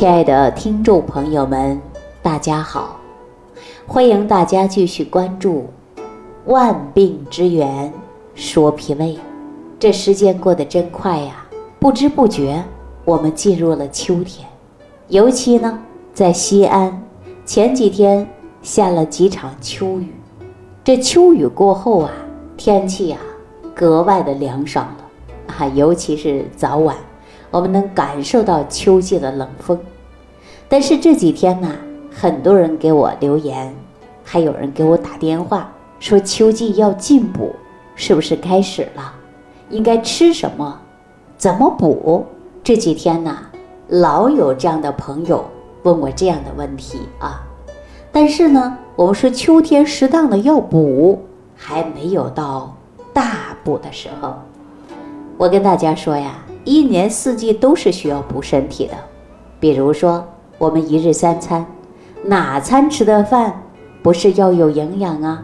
亲爱的听众朋友们，大家好！欢迎大家继续关注《万病之源说脾胃》。这时间过得真快呀，不知不觉我们进入了秋天。尤其呢，在西安，前几天下了几场秋雨。这秋雨过后啊，天气啊格外的凉爽了啊，尤其是早晚。我们能感受到秋季的冷风，但是这几天呢，很多人给我留言，还有人给我打电话说秋季要进补，是不是开始了？应该吃什么？怎么补？这几天呢，老有这样的朋友问我这样的问题啊。但是呢，我们说秋天适当的要补，还没有到大补的时候。我跟大家说呀。一年四季都是需要补身体的，比如说我们一日三餐，哪餐吃的饭不是要有营养啊？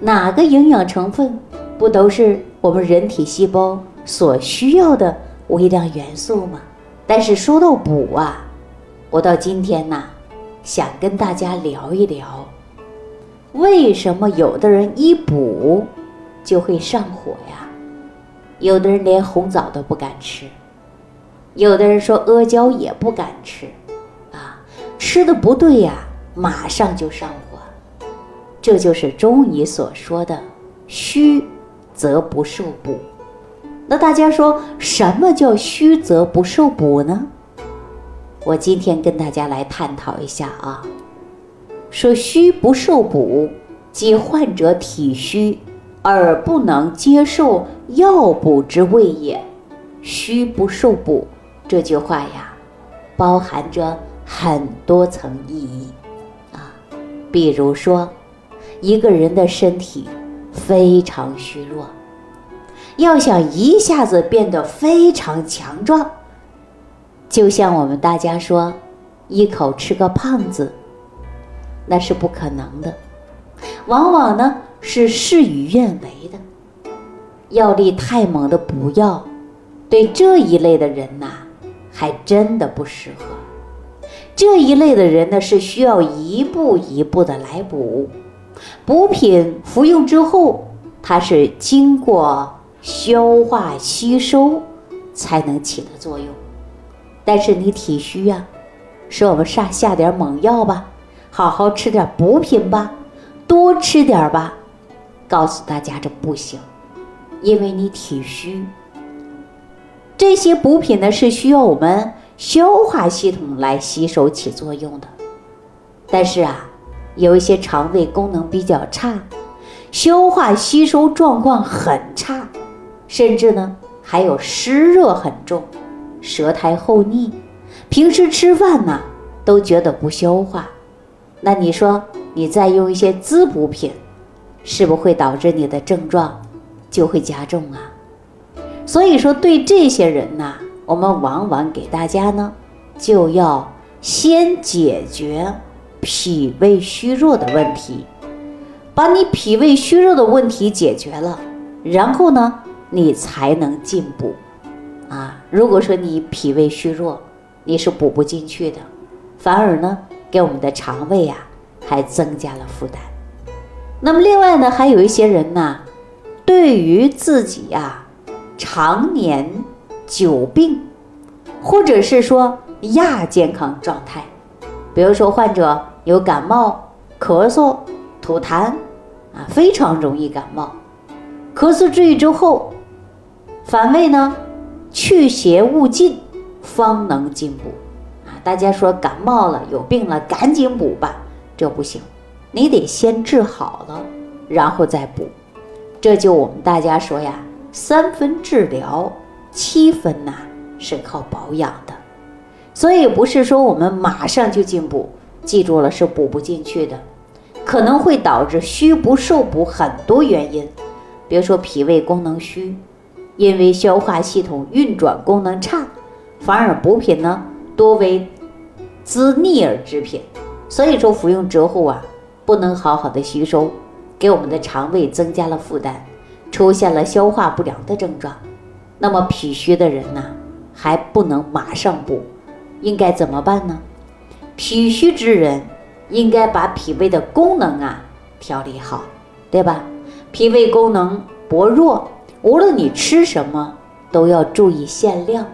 哪个营养成分不都是我们人体细胞所需要的微量元素吗？但是说到补啊，我到今天呐，想跟大家聊一聊，为什么有的人一补就会上火呀？有的人连红枣都不敢吃，有的人说阿胶也不敢吃，啊，吃的不对呀，马上就上火。这就是中医所说的“虚则不受补”。那大家说什么叫“虚则不受补”呢？我今天跟大家来探讨一下啊。说虚不受补，即患者体虚。而不能接受药补之谓也，虚不受补。这句话呀，包含着很多层意义啊。比如说，一个人的身体非常虚弱，要想一下子变得非常强壮，就像我们大家说，一口吃个胖子，那是不可能的。往往呢。是事与愿违的，药力太猛的补药，对这一类的人呐，还真的不适合。这一类的人呢，是需要一步一步的来补。补品服用之后，它是经过消化吸收才能起的作用。但是你体虚呀，说我们下下点猛药吧，好好吃点补品吧，多吃点吧。告诉大家这不行，因为你体虚。这些补品呢是需要我们消化系统来吸收起作用的，但是啊，有一些肠胃功能比较差，消化吸收状况很差，甚至呢还有湿热很重，舌苔厚腻，平时吃饭呢都觉得不消化，那你说你再用一些滋补品？是不会导致你的症状就会加重啊？所以说，对这些人呢，我们往往给大家呢，就要先解决脾胃虚弱的问题，把你脾胃虚弱的问题解决了，然后呢，你才能进补啊。如果说你脾胃虚弱，你是补不进去的，反而呢，给我们的肠胃呀，还增加了负担。那么另外呢，还有一些人呢，对于自己呀常年久病，或者是说亚健康状态，比如说患者有感冒、咳嗽、吐痰，啊，非常容易感冒，咳嗽治愈之后，反胃呢，去邪勿尽，方能进补，啊，大家说感冒了有病了，赶紧补吧，这不行。你得先治好了，然后再补，这就我们大家说呀，三分治疗，七分呐是靠保养的，所以不是说我们马上就进补，记住了是补不进去的，可能会导致虚不受补很多原因，比如说脾胃功能虚，因为消化系统运转功能差，反而补品呢多为滋逆而之品，所以说服用之后啊。不能好好的吸收，给我们的肠胃增加了负担，出现了消化不良的症状。那么脾虚的人呢，还不能马上补，应该怎么办呢？脾虚之人应该把脾胃的功能啊调理好，对吧？脾胃功能薄弱，无论你吃什么都要注意限量，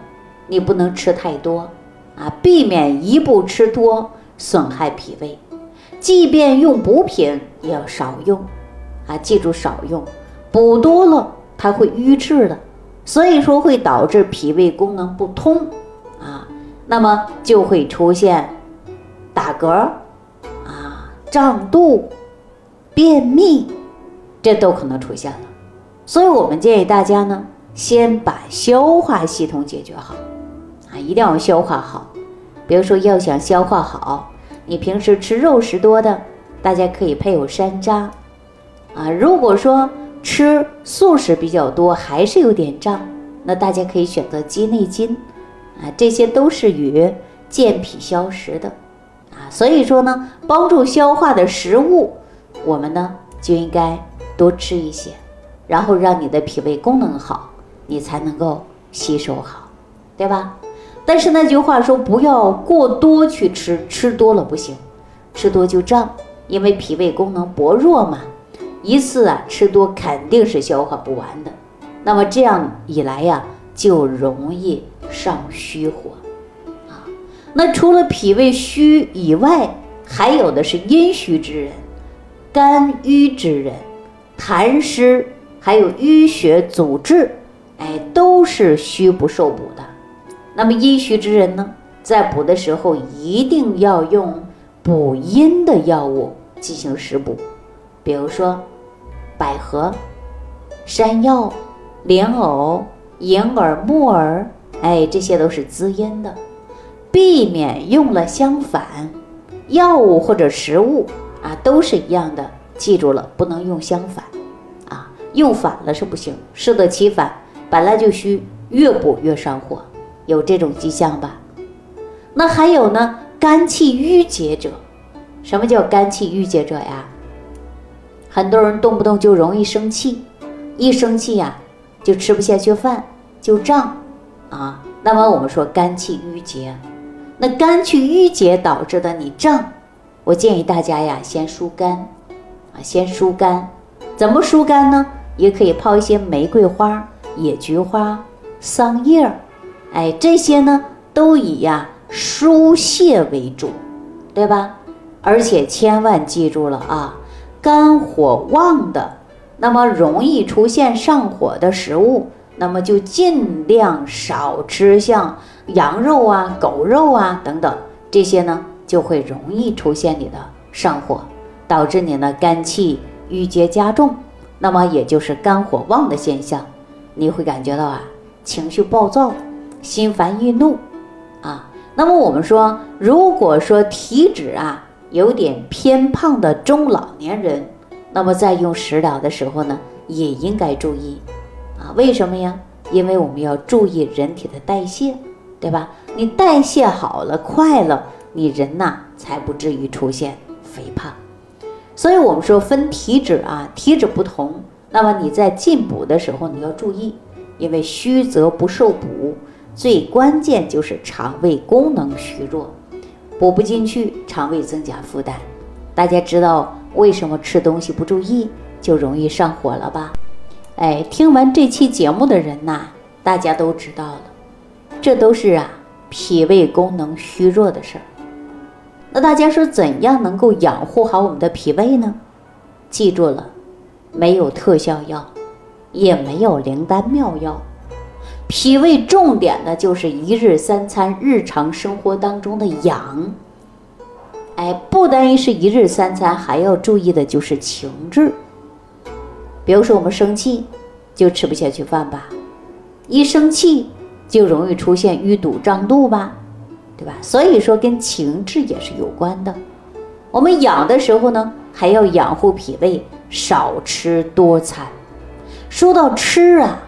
你不能吃太多啊，避免一步吃多损害脾胃。即便用补品也要少用啊，记住少用，补多了它会瘀滞的，所以说会导致脾胃功能不通啊，那么就会出现打嗝啊、胀肚、便秘。这都可能出现了，所以我们建议大家呢，先把消化系统解决好，啊，一定要消化好。比如说，要想消化好，你平时吃肉食多的，大家可以配有山楂，啊，如果说吃素食比较多，还是有点胀，那大家可以选择鸡内金，啊，这些都是与健脾消食的，啊，所以说呢，帮助消化的食物，我们呢就应该。多吃一些，然后让你的脾胃功能好，你才能够吸收好，对吧？但是那句话说，不要过多去吃，吃多了不行，吃多就胀，因为脾胃功能薄弱嘛，一次啊吃多肯定是消化不完的，那么这样一来呀，就容易上虚火啊。那除了脾胃虚以外，还有的是阴虚之人，肝郁之人。痰湿还有淤血阻滞，哎，都是虚不受补的。那么阴虚之人呢，在补的时候一定要用补阴的药物进行食补，比如说百合、山药、莲藕、银耳、木耳，哎，这些都是滋阴的。避免用了相反药物或者食物啊，都是一样的。记住了，不能用相反，啊，用反了是不行，适得其反。本来就虚，越补越上火，有这种迹象吧？那还有呢，肝气郁结者，什么叫肝气郁结者呀？很多人动不动就容易生气，一生气呀就吃不下去饭，就胀啊。那么我们说肝气郁结，那肝气郁结导致的你胀，我建议大家呀先疏肝啊。先疏肝，怎么疏肝呢？也可以泡一些玫瑰花、野菊花、桑叶儿，哎，这些呢都以呀疏泄为主，对吧？而且千万记住了啊，肝火旺的，那么容易出现上火的食物，那么就尽量少吃像羊肉啊、狗肉啊等等，这些呢就会容易出现你的上火。导致你的肝气郁结加重，那么也就是肝火旺的现象，你会感觉到啊情绪暴躁、心烦易怒啊。那么我们说，如果说体脂啊有点偏胖的中老年人，那么在用食疗的时候呢，也应该注意啊。为什么呀？因为我们要注意人体的代谢，对吧？你代谢好了、快了，你人呐才不至于出现肥胖。所以我们说分体质啊，体质不同，那么你在进补的时候你要注意，因为虚则不受补，最关键就是肠胃功能虚弱，补不进去，肠胃增加负担。大家知道为什么吃东西不注意就容易上火了吧？哎，听完这期节目的人呐，大家都知道了，这都是啊脾胃功能虚弱的事儿。那大家说怎样能够养护好我们的脾胃呢？记住了，没有特效药，也没有灵丹妙药。脾胃重点的就是一日三餐，日常生活当中的养。哎，不单一是一日三餐，还要注意的就是情志。比如说我们生气就吃不下去饭吧，一生气就容易出现淤堵胀肚吧。对吧？所以说跟情志也是有关的。我们养的时候呢，还要养护脾胃，少吃多餐。说到吃啊，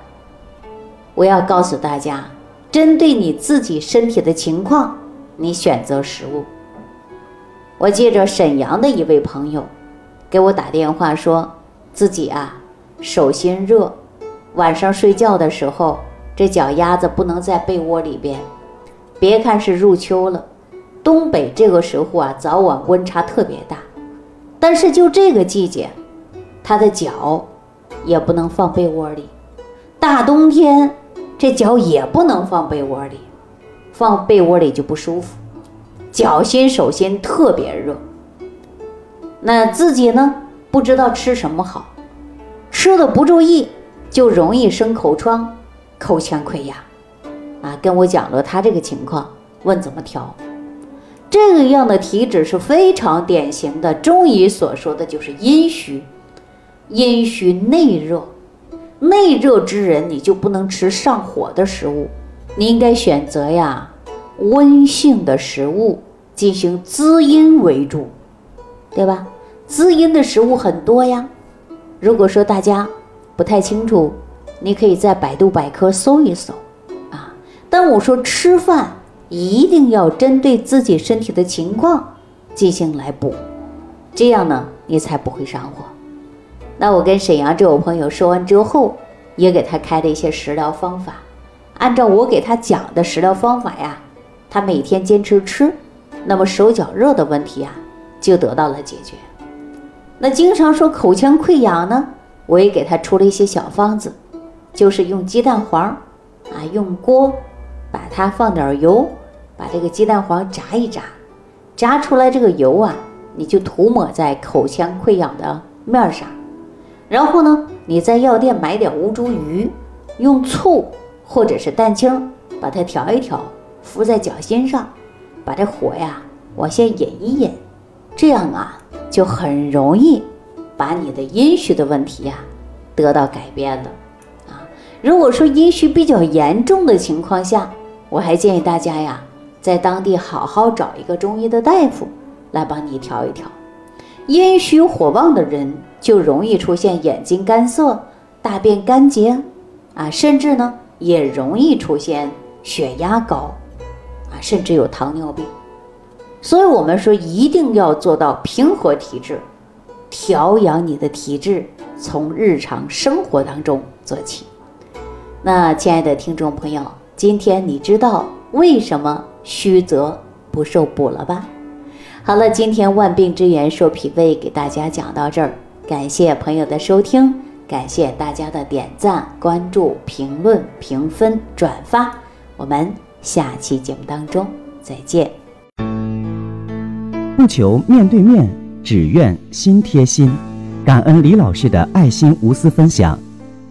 我要告诉大家，针对你自己身体的情况，你选择食物。我记着沈阳的一位朋友给我打电话，说自己啊手心热，晚上睡觉的时候这脚丫子不能在被窝里边。别看是入秋了，东北这个时候啊，早晚温差特别大。但是就这个季节，他的脚也不能放被窝里。大冬天，这脚也不能放被窝里，放被窝里就不舒服。脚心手心特别热，那自己呢不知道吃什么好，吃的不注意就容易生口疮、口腔溃疡。啊，跟我讲了他这个情况，问怎么调。这个样的体质是非常典型的，中医所说的就是阴虚，阴虚内热，内热之人你就不能吃上火的食物，你应该选择呀温性的食物进行滋阴为主，对吧？滋阴的食物很多呀。如果说大家不太清楚，你可以在百度百科搜一搜啊。但我说吃饭。一定要针对自己身体的情况进行来补，这样呢，你才不会上火。那我跟沈阳这位朋友说完之后，也给他开了一些食疗方法，按照我给他讲的食疗方法呀，他每天坚持吃，那么手脚热的问题啊就得到了解决。那经常说口腔溃疡呢，我也给他出了一些小方子，就是用鸡蛋黄啊，用锅把它放点油。把这个鸡蛋黄炸一炸，炸出来这个油啊，你就涂抹在口腔溃疡的面上。然后呢，你在药店买点乌猪鱼，用醋或者是蛋清把它调一调，敷在脚心上，把这火呀往下引一引，这样啊就很容易把你的阴虚的问题呀得到改变了啊。如果说阴虚比较严重的情况下，我还建议大家呀。在当地好好找一个中医的大夫来帮你调一调。阴虚火旺的人就容易出现眼睛干涩、大便干结，啊，甚至呢也容易出现血压高，啊，甚至有糖尿病。所以我们说一定要做到平和体质，调养你的体质，从日常生活当中做起。那亲爱的听众朋友，今天你知道为什么？虚则不受补了吧？好了，今天万病之源瘦脾胃给大家讲到这儿，感谢朋友的收听，感谢大家的点赞、关注、评论、评分、转发，我们下期节目当中再见。不求面对面，只愿心贴心。感恩李老师的爱心无私分享，